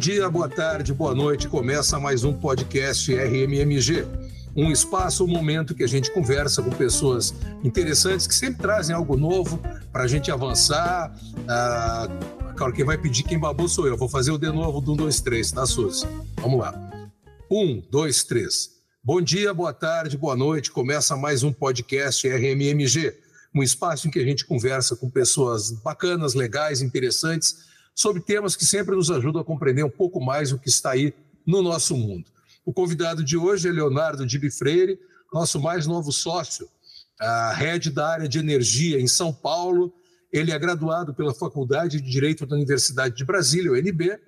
dia, boa tarde, boa noite. Começa mais um podcast RMMG. Um espaço, um momento que a gente conversa com pessoas interessantes que sempre trazem algo novo para a gente avançar. Ah, claro, quem vai pedir quem babou sou eu. Vou fazer o de novo do 1, 2, 3, tá, Suzy? Vamos lá. 1, 2, 3. Bom dia, boa tarde, boa noite. Começa mais um podcast RMMG. Um espaço em que a gente conversa com pessoas bacanas, legais, interessantes sobre temas que sempre nos ajudam a compreender um pouco mais o que está aí no nosso mundo. O convidado de hoje é Leonardo Dibi Freire, nosso mais novo sócio, a head da área de energia em São Paulo. Ele é graduado pela Faculdade de Direito da Universidade de Brasília, UNB,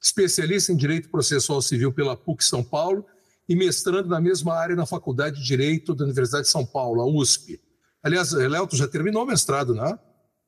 especialista em Direito Processual Civil pela PUC São Paulo e mestrando na mesma área na Faculdade de Direito da Universidade de São Paulo, a USP. Aliás, Léo, tu já terminou o mestrado, não é?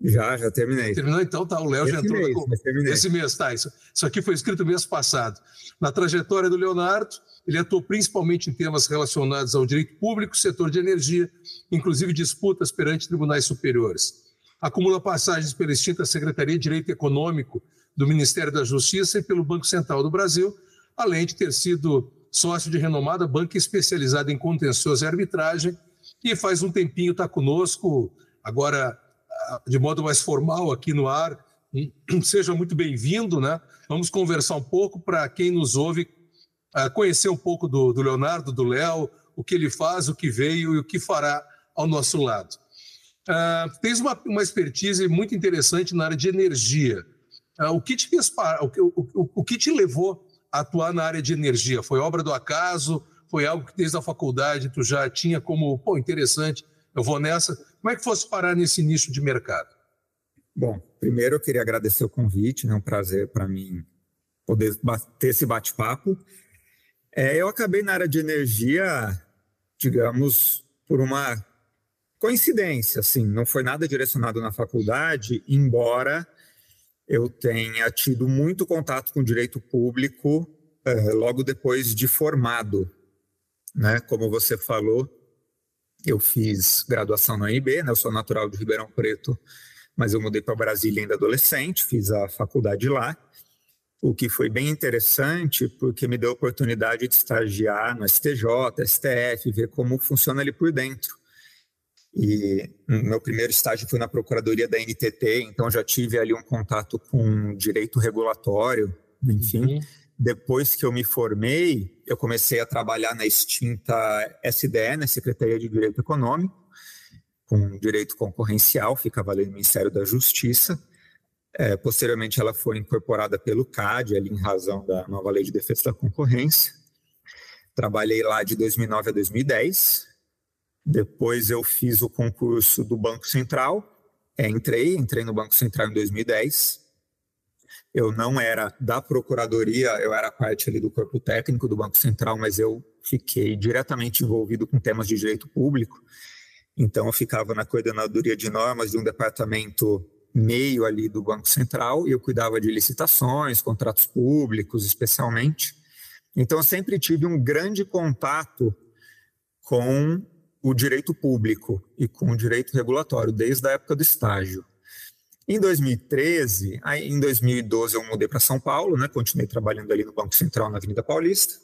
Já, já terminei. Terminou então, tá. O Léo já entrou mês, na... esse mês, tá. Isso, isso aqui foi escrito mês passado. Na trajetória do Leonardo, ele atuou principalmente em temas relacionados ao direito público, setor de energia, inclusive disputas perante tribunais superiores. Acumula passagens pela extinta Secretaria de Direito Econômico do Ministério da Justiça e pelo Banco Central do Brasil, além de ter sido sócio de renomada banca especializada em contencioso e arbitragem, e faz um tempinho está conosco, agora de modo mais formal aqui no ar. Seja muito bem-vindo, né? Vamos conversar um pouco para quem nos ouve conhecer um pouco do, do Leonardo, do Léo, o que ele faz, o que veio e o que fará ao nosso lado. Uh, tens uma, uma expertise muito interessante na área de energia. Uh, o, que te fez, o, o, o, que te levou a atuar na área de energia? Foi obra do acaso? Foi algo que desde a faculdade tu já tinha como, pô, interessante, eu vou nessa. Como é que fosse parar nesse nicho de mercado? Bom, primeiro eu queria agradecer o convite, é né? um prazer para mim poder ter esse bate-papo. É, eu acabei na área de energia, digamos, por uma coincidência, assim, não foi nada direcionado na faculdade, embora eu tenha tido muito contato com direito público é, logo depois de formado, né? Como você falou, eu fiz graduação na UNB, né? eu sou natural de Ribeirão Preto, mas eu mudei para Brasília ainda adolescente, fiz a faculdade lá, o que foi bem interessante porque me deu a oportunidade de estagiar no STJ, STF, ver como funciona ali por dentro. E meu primeiro estágio foi na Procuradoria da NTT, então já tive ali um contato com direito regulatório, enfim. Uhum. Depois que eu me formei, eu comecei a trabalhar na extinta SDE, na Secretaria de Direito Econômico, com direito concorrencial, ficava ali no Ministério da Justiça. É, posteriormente, ela foi incorporada pelo CAD, ali em razão da nova Lei de Defesa da Concorrência. Trabalhei lá de 2009 a 2010. Depois, eu fiz o concurso do Banco Central. É, entrei, entrei no Banco Central em 2010 eu não era da procuradoria, eu era parte ali do corpo técnico do Banco Central, mas eu fiquei diretamente envolvido com temas de direito público. Então eu ficava na coordenadoria de normas de um departamento meio ali do Banco Central e eu cuidava de licitações, contratos públicos, especialmente. Então eu sempre tive um grande contato com o direito público e com o direito regulatório desde a época do estágio. Em 2013, aí em 2012 eu mudei para São Paulo, né? Continuei trabalhando ali no Banco Central na Avenida Paulista.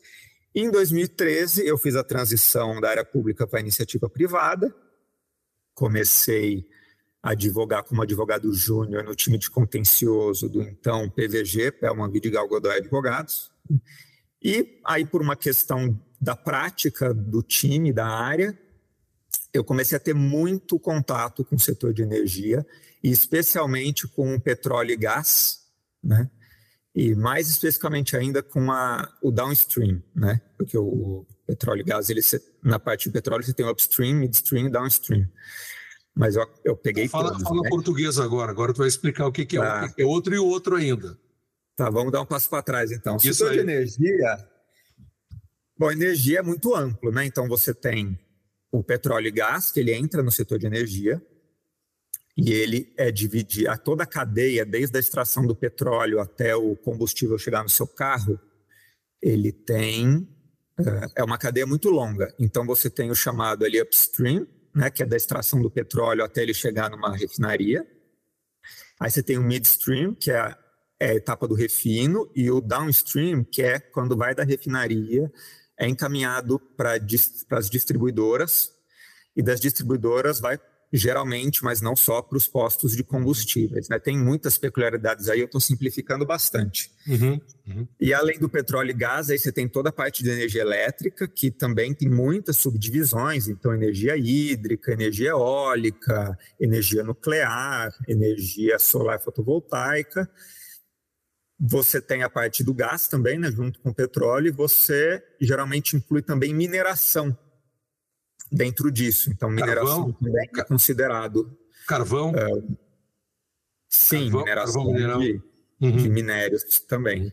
Em 2013 eu fiz a transição da área pública para a iniciativa privada. Comecei a advogar como advogado júnior no time de contencioso do então PVG, Pelman Vidigal Godoy Advogados. E aí por uma questão da prática do time, da área, eu comecei a ter muito contato com o setor de energia e especialmente com o petróleo e gás, né? E mais especificamente ainda com a, o downstream, né? Porque o, petróleo e gás, ele, na parte de petróleo você tem o upstream, midstream e downstream. Mas eu, eu peguei Fala, todos, fala né? português agora, agora tu vai explicar o que, que é, tá. o que é outro e o outro ainda. Tá, vamos dar um passo para trás então. O setor de energia, bom, energia é muito amplo, né? Então você tem o petróleo e gás, que ele entra no setor de energia, e ele é dividir a toda a cadeia, desde a extração do petróleo até o combustível chegar no seu carro, ele tem é uma cadeia muito longa. Então você tem o chamado ali upstream, né, que é da extração do petróleo até ele chegar numa refinaria. Aí você tem o midstream, que é é a etapa do refino, e o downstream, que é quando vai da refinaria, é encaminhado para as distribuidoras, e das distribuidoras vai geralmente, mas não só para os postos de combustíveis. Né? Tem muitas peculiaridades aí, eu estou simplificando bastante. Uhum, uhum. E além do petróleo e gás, aí você tem toda a parte de energia elétrica, que também tem muitas subdivisões, então energia hídrica, energia eólica, energia nuclear, energia solar fotovoltaica. Você tem a parte do gás também, né, junto com o petróleo, e você geralmente inclui também mineração, dentro disso. Então, mineração Carvão? também é considerado. Carvão? É, sim, Carvão, mineração Carvão de, uhum. de, minérios também.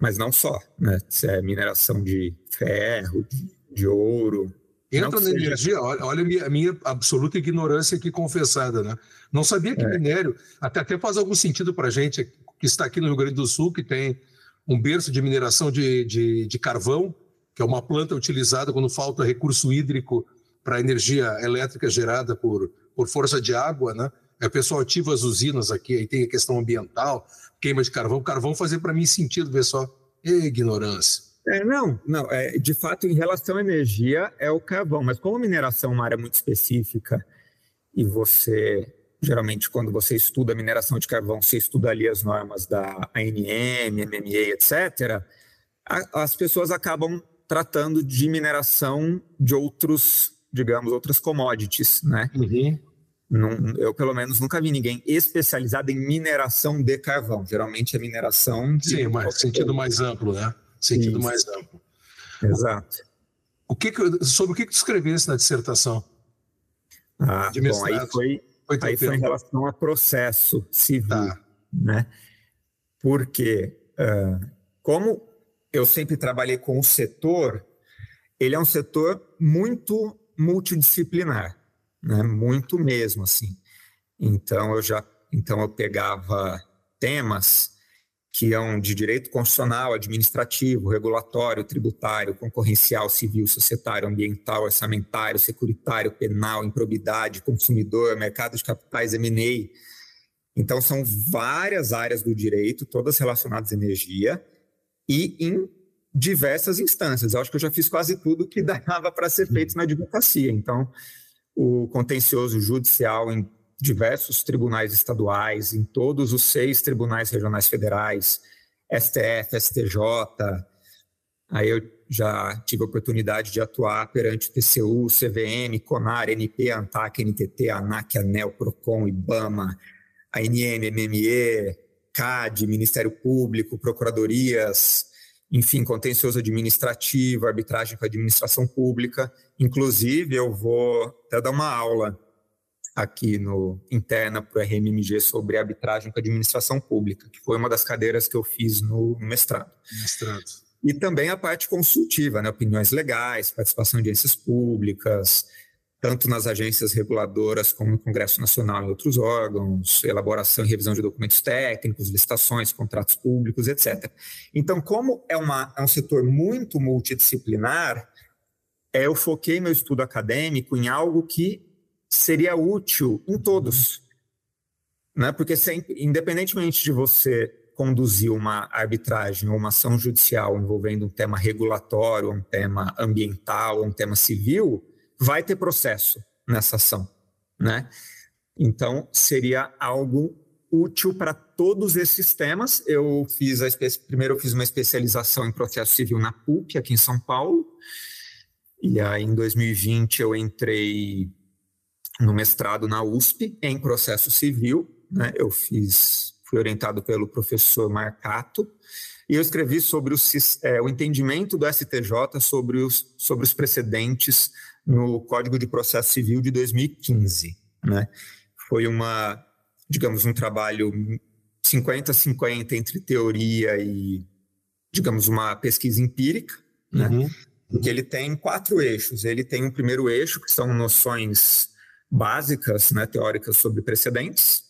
Mas não só, né? Se é mineração de ferro, de, de ouro. Entra na energia, olha, olha a, minha, a minha, absoluta ignorância aqui confessada, né? Não sabia que é. minério, até, até faz algum sentido para gente que está aqui no Rio Grande do Sul, que tem um berço de mineração de, de, de carvão, que é uma planta utilizada quando falta recurso hídrico para energia elétrica gerada por, por força de água, né? É, o pessoal ativa as usinas aqui, aí tem a questão ambiental, queima de carvão. Carvão fazer para mim sentido, ver só. ignorância. É, não, não. É, de fato, em relação à energia, é o carvão. Mas como mineração é uma área muito específica e você, geralmente, quando você estuda mineração de carvão, você estuda ali as normas da ANM, MMA, etc., a, as pessoas acabam tratando de mineração de outros, digamos, outras commodities, né? Uhum. Não, eu, pelo menos, nunca vi ninguém especializado em mineração de carvão. Geralmente é mineração de. Sim, mas sentido mais amplo, né? Sentido Isso. mais amplo. Exato. O que, sobre o que, tu escrevesse na dissertação? Ah, de bom, aí foi, foi aí foi em relação a processo civil, tá. né? Porque uh, como eu sempre trabalhei com o setor, ele é um setor muito multidisciplinar, né? muito mesmo assim. Então eu já então eu pegava temas que iam de direito constitucional, administrativo, regulatório, tributário, concorrencial, civil, societário, ambiental, orçamentário, securitário, penal, improbidade, consumidor, mercado de capitais, M&A. Então são várias áreas do direito, todas relacionadas à energia, e em diversas instâncias. Eu acho que eu já fiz quase tudo que dava para ser feito na advocacia. Então, o contencioso judicial em diversos tribunais estaduais, em todos os seis tribunais regionais federais, STF, STJ. Aí eu já tive a oportunidade de atuar perante o TCU, CVM, CONAR, NP, ANTAC, NTT, ANAC, ANEL, PROCON, IBAMA, ANM, MME, CAD, Ministério Público, procuradorias, enfim, contencioso administrativo, arbitragem com a administração pública. Inclusive, eu vou até dar uma aula aqui no interna para o RMMG sobre arbitragem com a administração pública, que foi uma das cadeiras que eu fiz no mestrado. Mestrado. E também a parte consultiva, né? opiniões legais, participação em audiências públicas, tanto nas agências reguladoras como no Congresso Nacional e outros órgãos, elaboração e revisão de documentos técnicos, licitações, contratos públicos, etc. Então, como é, uma, é um setor muito multidisciplinar, é, eu foquei meu estudo acadêmico em algo que seria útil em todos. Né? Porque, sempre, independentemente de você conduzir uma arbitragem ou uma ação judicial envolvendo um tema regulatório, um tema ambiental, um tema civil, vai ter processo nessa ação, né? Então, seria algo útil para todos esses temas. Eu fiz a primeiro eu fiz uma especialização em processo civil na PUC aqui em São Paulo. E aí em 2020 eu entrei no mestrado na USP em processo civil, né? Eu fiz fui orientado pelo professor Marcato e eu escrevi sobre o, é, o entendimento do STJ sobre os, sobre os precedentes no Código de Processo Civil de 2015. Né? Foi uma, digamos, um trabalho 50-50 entre teoria e, digamos, uma pesquisa empírica, né? Uhum. Porque ele tem quatro eixos. Ele tem um primeiro eixo, que são noções básicas, né, teóricas sobre precedentes.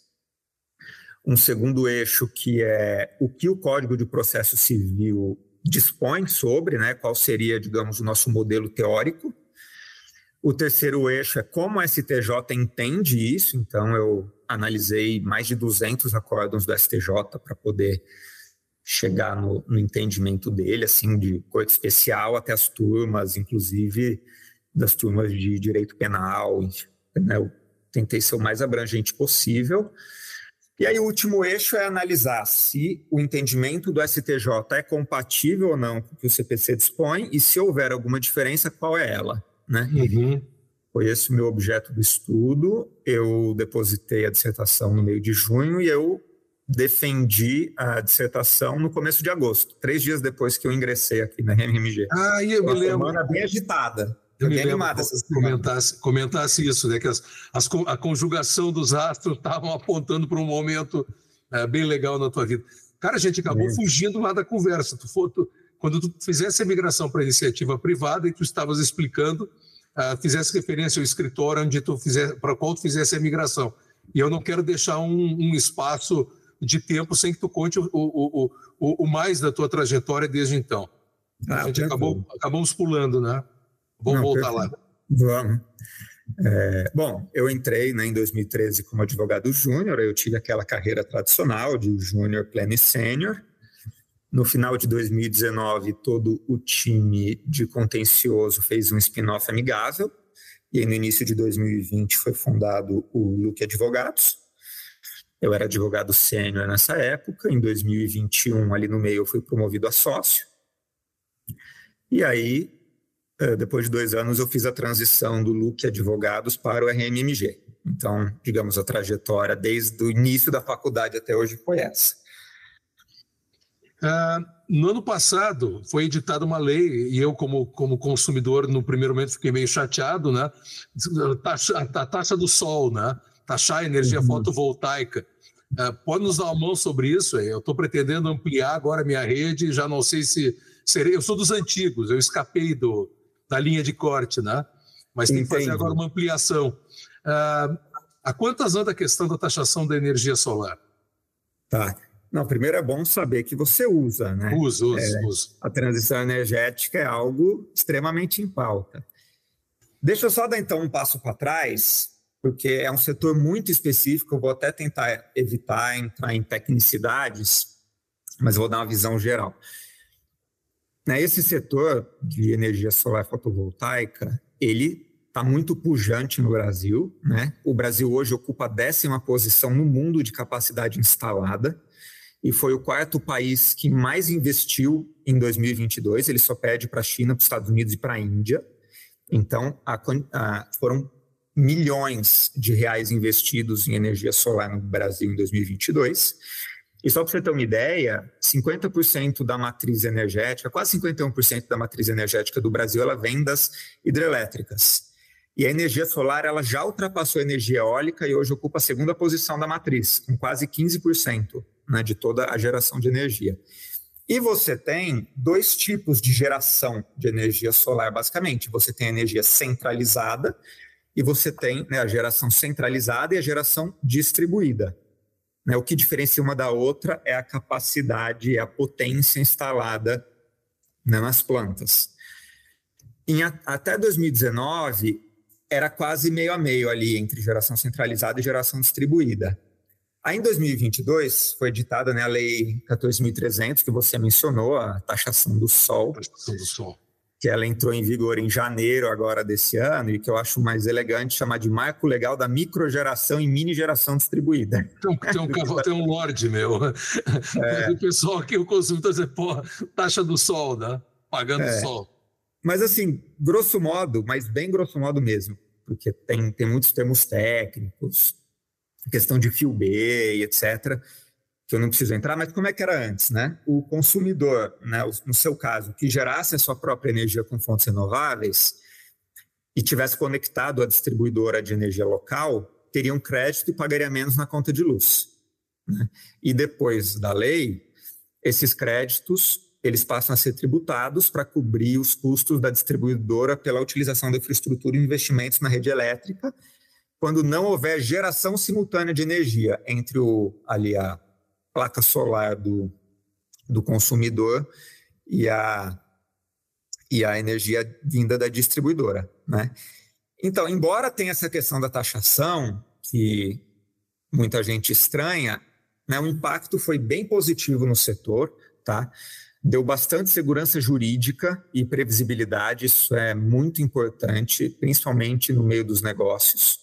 Um segundo eixo, que é o que o Código de Processo Civil dispõe sobre, né, qual seria, digamos, o nosso modelo teórico O terceiro eixo é como a STJ entende isso, então eu analisei mais de 200 acórdãos do STJ para poder chegar no, no, entendimento dele, assim, de corte especial até as turmas, inclusive das turmas de direito penal. Né? Eu tentei ser o mais abrangente possível. E aí o último eixo é analisar se o entendimento do STJ é compatível ou não com o que o CPC dispõe e se houver alguma diferença, qual é ela, né? Uhum. Foi esse o meu objeto do estudo. Eu depositei a dissertação no meio de junho e eu defendi a dissertação no começo de agosto, três dias depois que eu ingressei aqui na RMG. Ah, eu me lembro. semana bem agitada. Eu me animada essas comentasse, comentasse isso, né? Que as, as, a conjugação dos astros estavam apontando para um momento é, bem legal na tua vida. Cara, a gente acabou é. fugindo lá da conversa. Tu, for, tu, quando tu fizesse a migração para iniciativa privada e tu estavas explicando, uh, fizesse referência ao escritório onde tu fizer, para qual tu fizesse a migração. E eu não quero deixar um, um espaço de tempo sem que tu conte o, o, o, o mais da tua trajetória desde então. Ah, a gente acabou, acabamos pulando, né? Vamos Não, voltar perfeito. lá. Vamos. É, bom, eu entrei né, em 2013 como advogado júnior, eu tive aquela carreira tradicional de júnior, pleno e sênior. No final de 2019, todo o time de contencioso fez um spin-off amigável, e aí, no início de 2020 foi fundado o Luque Advogados. Eu era advogado sênior nessa época, em 2021, ali no meio, eu fui promovido a sócio. E aí, depois de dois anos, eu fiz a transição do Luque Advogados para o RMMG. Então, digamos, a trajetória desde o início da faculdade até hoje foi essa. Uh, no ano passado foi editada uma lei e eu como, como consumidor no primeiro momento fiquei meio chateado, né? Taxa, a taxa do sol, né? Taxar a energia uhum. fotovoltaica. Uh, pode nos dar uma mão sobre isso? Eu estou pretendendo ampliar agora a minha rede, já não sei se serei. Eu sou dos antigos, eu escapei do, da linha de corte, né? Mas tem que fazer agora uma ampliação. Uh, a quantas anda a questão da taxação da energia solar? Tá. Não, primeiro é bom saber que você usa, né? Uso, uso, é, uso. A transição energética é algo extremamente em pauta. Deixa eu só dar então um passo para trás, porque é um setor muito específico, eu vou até tentar evitar entrar em tecnicidades, mas vou dar uma visão geral. Né, esse setor de energia solar fotovoltaica, ele está muito pujante no Brasil. Né? O Brasil hoje ocupa a décima posição no mundo de capacidade instalada e foi o quarto país que mais investiu em 2022. Ele só pede para a China, para os Estados Unidos e para a Índia. Então, a, a, foram milhões de reais investidos em energia solar no Brasil em 2022. E só para você ter uma ideia, 50% da matriz energética, quase 51% da matriz energética do Brasil, ela vem das hidrelétricas. E a energia solar ela já ultrapassou a energia eólica e hoje ocupa a segunda posição da matriz, com quase 15% né, de toda a geração de energia. E você tem dois tipos de geração de energia solar, basicamente. Você tem a energia centralizada e você tem né, a geração centralizada e a geração distribuída. Né? O que diferencia uma da outra é a capacidade, é a potência instalada né, nas plantas. Em, até 2019, era quase meio a meio ali entre geração centralizada e geração distribuída. Aí, em 2022, foi editada né, a Lei 14.300, que você mencionou, a taxação do sol. Taxação do sol que ela entrou em vigor em janeiro agora desse ano e que eu acho mais elegante chamar de marco legal da microgeração e mini geração distribuída. Tem, tem um, tem um lorde meu. É. O pessoal aqui, o consumidor, dizer, pô, taxa do sol, né? Pagando é. sol. Mas assim, grosso modo, mas bem grosso modo mesmo, porque tem, tem muitos termos técnicos, questão de fio B, etc que eu não preciso entrar, mas como é que era antes, né? O consumidor, né, no seu caso, que gerasse a sua própria energia com fontes renováveis e tivesse conectado à distribuidora de energia local, teria um crédito e pagaria menos na conta de luz. Né? E depois da lei, esses créditos eles passam a ser tributados para cobrir os custos da distribuidora pela utilização da infraestrutura e investimentos na rede elétrica, quando não houver geração simultânea de energia entre o ali a placa solar do, do consumidor e a, e a energia vinda da distribuidora. Né? Então, embora tenha essa questão da taxação, que muita gente estranha, né, o impacto foi bem positivo no setor, tá? Deu bastante segurança jurídica e previsibilidade, isso é muito importante, principalmente no meio dos negócios.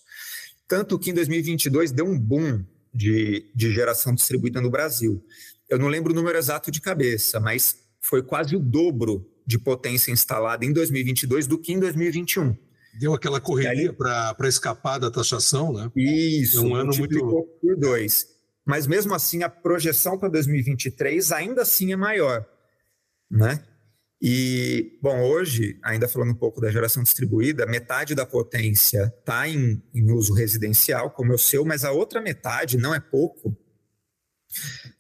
Tanto que em 2022 deu um boom de, de geração distribuída no Brasil. Eu não lembro o número exato de cabeça, mas foi quase o dobro de potência instalada em 2022 do que em 2021. Deu aquela correria para escapar da taxação, né? Isso, é um ano muito por dois. Mas mesmo assim, a projeção para 2023 ainda assim é maior né? E, bom, hoje, ainda falando um pouco da geração distribuída, metade da potência está em, em, uso residencial, como é o seu, mas a outra metade, não é pouco,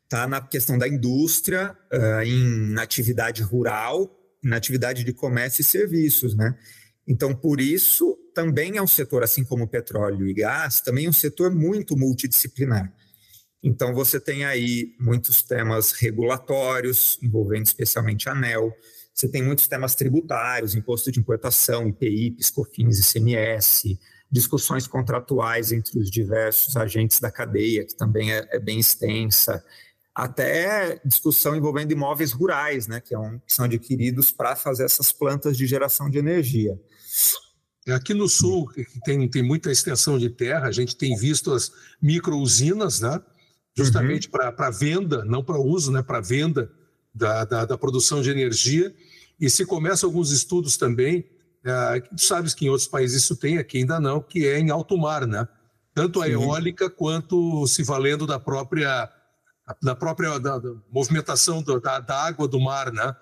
está na questão da indústria, uh, em, na atividade rural, na atividade de comércio e serviços, né? Então, por isso, também é um setor, assim como petróleo e gás, também é um setor muito multidisciplinar. Então, você tem aí muitos temas regulatórios, envolvendo especialmente a ANEL, você tem muitos temas tributários, imposto de importação, IPI, PiscoFins, ICMS, discussões contratuais entre os diversos agentes da cadeia, que também é, é bem extensa, até discussão envolvendo imóveis rurais, né, que, é um, que são adquiridos para fazer essas plantas de geração de energia. Aqui no sul, que tem, tem muita extensão de terra, a gente tem visto as micro-usinas, né? justamente uhum. para venda, não para uso, né, para venda da, da, da, produção de energia. E se começa alguns estudos também, é, sabes que em outros países isso tem, aqui ainda não, que é em alto mar, né? Tanto a Sim. eólica quanto se valendo da própria da própria da, da movimentação da, da, água do mar, né?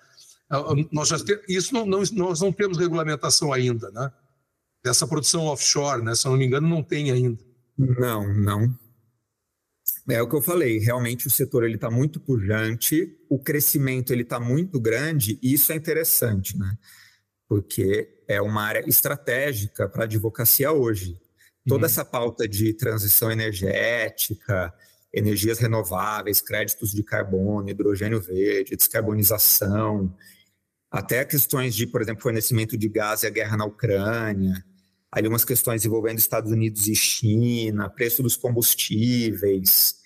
É, nós já te, isso não, não, nós não temos regulamentação ainda, né? Dessa produção offshore, né? Se eu não me engano, não tem ainda. Não, não. É o que eu falei, realmente o setor ele está muito pujante, o crescimento ele está muito grande e isso é interessante, né? Porque é uma área estratégica para a advocacia hoje. Toda uhum. essa pauta de transição energética, energias renováveis, créditos de carbono, hidrogênio verde, descarbonização, até questões de, por exemplo, fornecimento de gás e a guerra na Ucrânia, ali umas questões envolvendo Estados Unidos e China, preço dos combustíveis,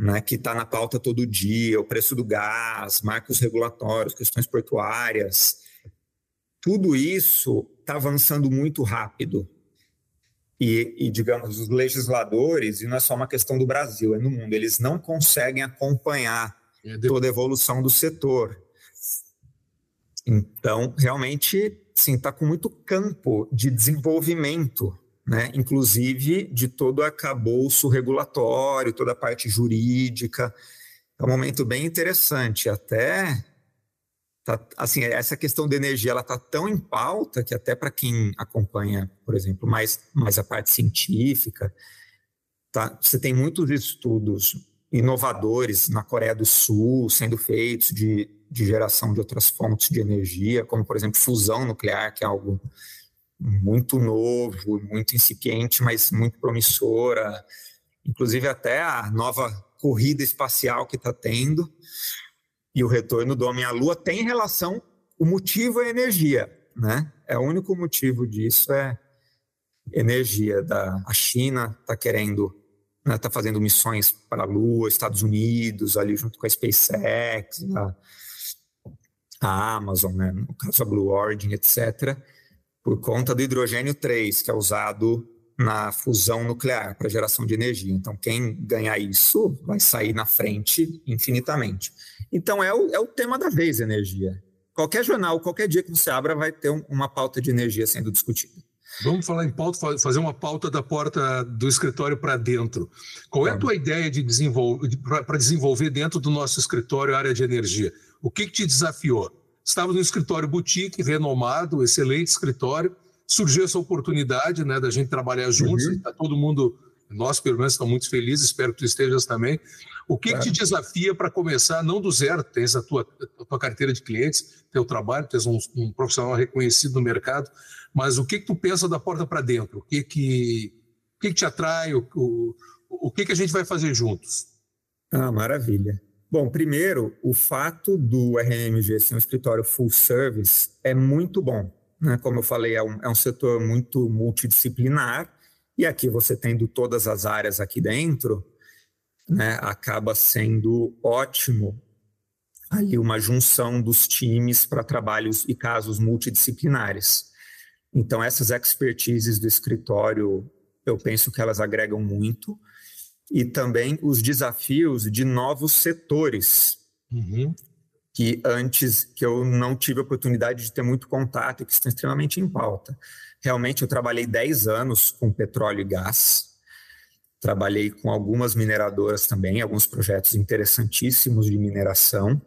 né, que está na pauta todo dia, o preço do gás, marcos regulatórios, questões portuárias, tudo isso está avançando muito rápido. E, e, digamos, os legisladores, e não é só uma questão do Brasil, é no mundo, eles não conseguem acompanhar é toda a evolução do setor. Então, realmente, sim, está com muito campo de desenvolvimento, né? inclusive de todo o acabouço regulatório, toda a parte jurídica. É um momento bem interessante, até tá, assim, essa questão da energia ela está tão em pauta que até para quem acompanha, por exemplo, mais, mais a parte científica, tá, você tem muitos estudos inovadores na Coreia do Sul sendo feitos de de geração de outras fontes de energia, como, por exemplo, fusão nuclear, que é algo muito novo, muito incipiente, mas muito promissora. Inclusive, até a nova corrida espacial que está tendo e o retorno do homem à Lua tem relação. O motivo é energia, né? É o único motivo disso é energia. Da a China está querendo, está né, tá fazendo missões para a Lua, Estados Unidos ali junto com a SpaceX, a, a Amazon, né, no caso a Blue Origin, etc., por conta do hidrogênio 3, que é usado na fusão nuclear para geração de energia. Então, quem ganhar isso vai sair na frente infinitamente. Então, é o, é o tema da vez, energia. Qualquer jornal, qualquer dia que você abra, vai ter um, uma pauta de energia sendo discutida. Vamos falar em pauta, fazer uma pauta da porta do escritório para dentro. Qual é a tua ideia de desenvolver para desenvolver dentro do nosso escritório a área de energia? O que, que te desafiou? Estava no escritório boutique, renomado, excelente escritório. Surgiu essa oportunidade né, da gente trabalhar juntos. Uhum. Tá todo mundo, nós pelo menos, estamos muito felizes, espero que tu estejas também. O que, que te desafia para começar, não do zero, tens a tua, a tua carteira de clientes, teu trabalho, tens um, um profissional reconhecido no mercado, mas o que, que tu pensa da porta para dentro? O que, que, o que, que te atrai? O, o, o que, que a gente vai fazer juntos? Ah, maravilha. Bom, primeiro, o fato do RMG ser um escritório full service é muito bom, né? como eu falei, é um, é um setor muito multidisciplinar, e aqui você tendo todas as áreas aqui dentro, né, acaba sendo ótimo ali uma junção dos times para trabalhos e casos multidisciplinares. Então, essas expertises do escritório, eu penso que elas agregam muito, e também os desafios de novos setores. Uhum que antes que eu não tive a oportunidade de ter muito contato e que estão extremamente em pauta. Realmente eu trabalhei 10 anos com petróleo e gás, trabalhei com algumas mineradoras também, alguns projetos interessantíssimos de mineração,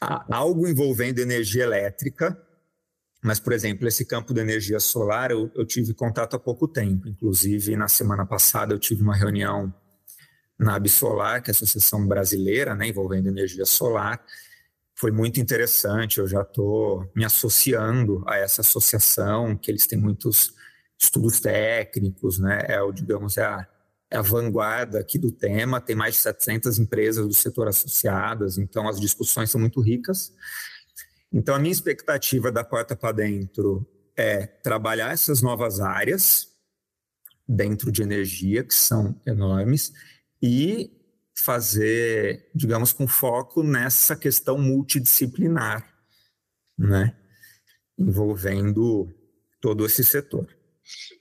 algo envolvendo energia elétrica, mas, por exemplo, esse campo da energia solar eu, eu tive contato há pouco tempo, inclusive na semana passada eu tive uma reunião na Absolar, que é a Associação Brasileira, né, envolvendo energia solar, foi muito interessante. Eu já estou me associando a essa associação, que eles têm muitos estudos técnicos, né? É o, digamos, é a, é a vanguarda aqui do tema. Tem mais de 700 empresas do setor associadas, então as discussões são muito ricas. Então, a minha expectativa da porta para dentro é trabalhar essas novas áreas dentro de energia, que são enormes, e fazer, digamos, com foco nessa questão multidisciplinar, né? envolvendo todo esse setor.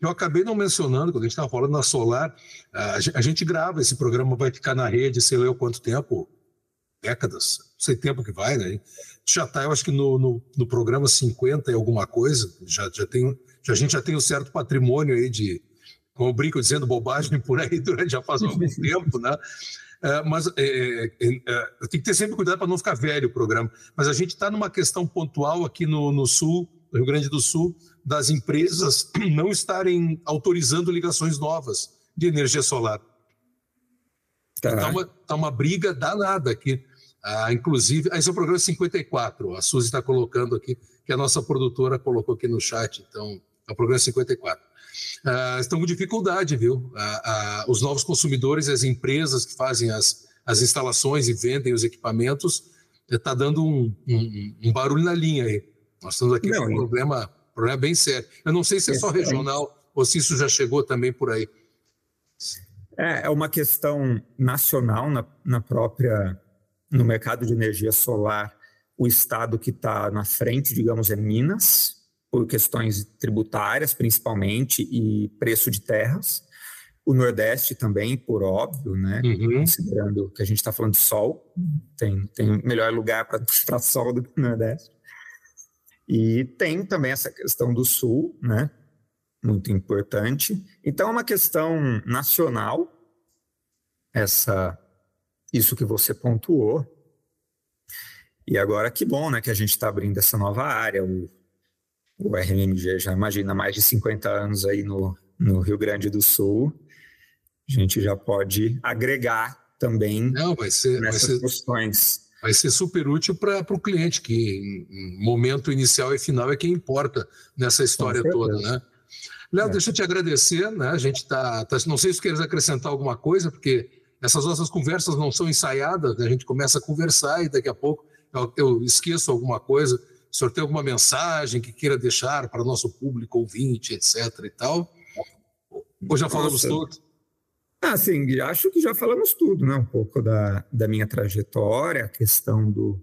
Eu acabei não mencionando, quando a gente estava falando na Solar, a gente grava, esse programa vai ficar na rede, sei lá quanto tempo, décadas, não sei tempo que vai, né? Já está, eu acho que no, no, no, programa 50 e alguma coisa, já, já, tem, já, a gente já tem um certo patrimônio aí de, como eu brinco dizendo bobagem por aí durante já faz algum tempo, né? É, mas é, é, é, tem que ter sempre cuidado para não ficar velho o programa. Mas a gente está numa questão pontual aqui no, no Sul, no Rio Grande do Sul, das empresas não estarem autorizando ligações novas de energia solar. Está uma, tá uma briga danada aqui. Ah, inclusive, esse é o programa 54, a Suzy está colocando aqui, que a nossa produtora colocou aqui no chat, então, é o programa 54 uh, estão com dificuldade, viu? Uh, uh, os novos consumidores, as empresas que fazem as, as instalações e vendem os equipamentos, está dando um, um, um, barulho na linha aí. Nós estamos aqui não, com um problema, problema bem sério. Eu não sei se é só regional ou se isso já chegou também por aí. É, é uma questão nacional na, na própria no mercado de energia solar. O estado que está na frente, digamos, é Minas, por questões tributárias, principalmente, e preço de terras. O Nordeste também, por óbvio, né? Uhum. Considerando que a gente está falando de sol, tem, tem melhor lugar para sol do que o Nordeste. E tem também essa questão do Sul, né? Muito importante. Então, é uma questão nacional, essa, isso que você pontuou. E agora, que bom, né? Que a gente está abrindo essa nova área. O, o RMG já imagina mais de 50 anos aí no, no Rio Grande do Sul. A gente já pode agregar também Não, vai ser, nessas vai ser, questões. Vai ser super útil para o cliente, que em momento inicial e final é quem importa nessa história toda, né? Léo, é. deixa eu te agradecer, né? A gente tá, tá, Não sei se queres acrescentar alguma coisa, porque essas nossas conversas não são ensaiadas, né? a gente começa a conversar e daqui a pouco eu, eu esqueço alguma coisa. O senhor tem alguma mensagem que queira deixar para o nosso público ouvinte, etc. e tal? Ou já falamos Nossa. tudo? Ah, sim, acho que já falamos tudo, né? Um pouco da, da minha trajetória, a questão do,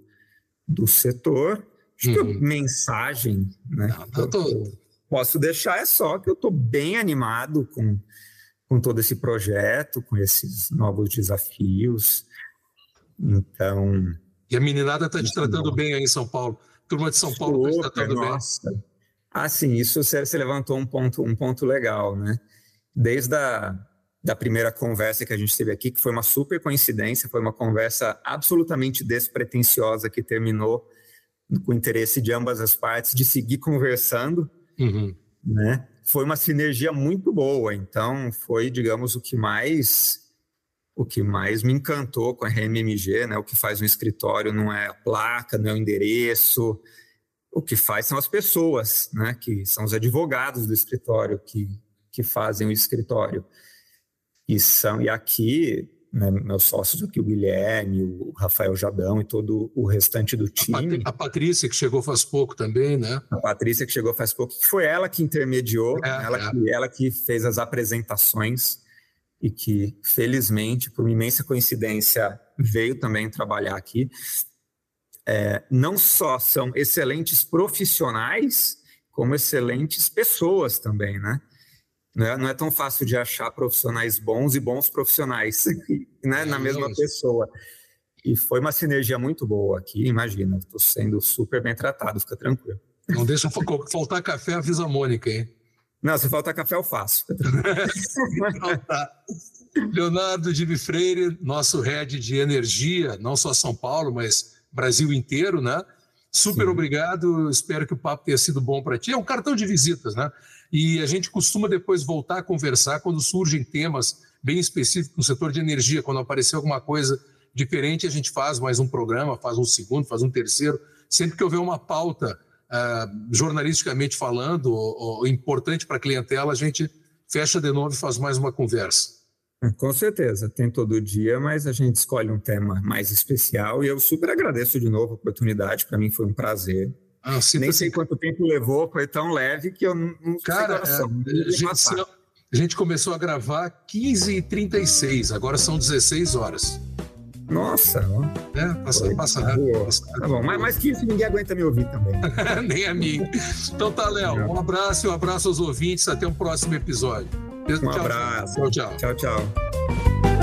do setor. Acho uhum. que a mensagem, né? Não, tô... eu posso deixar é só que eu estou bem animado com, com todo esse projeto, com esses novos desafios. Então. E a meninada está te tratando bom. bem aí em São Paulo turma de São Paulo está tratando nossa. bem. Ah, sim, isso você levantou um ponto, um ponto legal, né? Desde a da primeira conversa que a gente teve aqui, que foi uma super coincidência, foi uma conversa absolutamente despretensiosa que terminou com o interesse de ambas as partes de seguir conversando, uhum. né? Foi uma sinergia muito boa, então foi, digamos, o que mais o que mais me encantou com a RMMG, né, o que faz um escritório não é a placa, não é o endereço, o que faz são as pessoas, né, que são os advogados do escritório que, que fazem o escritório. E, são, e aqui né, meus sócios aqui, o Guilherme, o Rafael Jadão e todo o restante do time. A Patrícia, que chegou faz pouco também, né? A Patrícia, que chegou faz pouco, que foi ela que intermediou, é, ela, é. Que, ela que fez as apresentações e que, felizmente, por uma imensa coincidência, veio também trabalhar aqui. É, não só são excelentes profissionais, como excelentes pessoas também, né? Não é, não é tão fácil de achar profissionais bons e bons profissionais né, na mesma pessoa. E foi uma sinergia muito boa aqui, imagina, estou sendo super bem tratado, fica tranquilo. Não deixa faltar café, avisa a Mônica, hein? Não, se faltar café, eu faço. então, tá. Leonardo Dibi Freire, nosso head de energia, não só São Paulo, mas Brasil inteiro, né? Super Sim. obrigado, espero que o papo tenha sido bom para ti. É um cartão de visitas, né? E a gente costuma depois voltar a conversar quando surgem temas bem específicos no setor de energia, quando aparecer alguma coisa diferente, a gente faz mais um programa, faz um segundo, faz um terceiro. Sempre que houver uma pauta uh, jornalisticamente falando, ou, ou importante para a clientela, a gente fecha de novo e faz mais uma conversa. Com certeza, tem todo dia, mas a gente escolhe um tema mais especial e eu super agradeço de novo a oportunidade, para mim foi um prazer. Ah, Nem sei quanto tempo levou, foi tão leve que eu não, Cara, é, a, gente, a gente começou a gravar 15h36, agora são 16 horas. Nossa. É, passa, passa rápido. Tá bom, mas, mas 15 ninguém aguenta me ouvir também. Nem a mim. Então tá, Léo, um abraço e um abraço aos ouvintes, até um próximo episódio. Um tchau, abraço. Tchau, tchau. Tchau, tchau.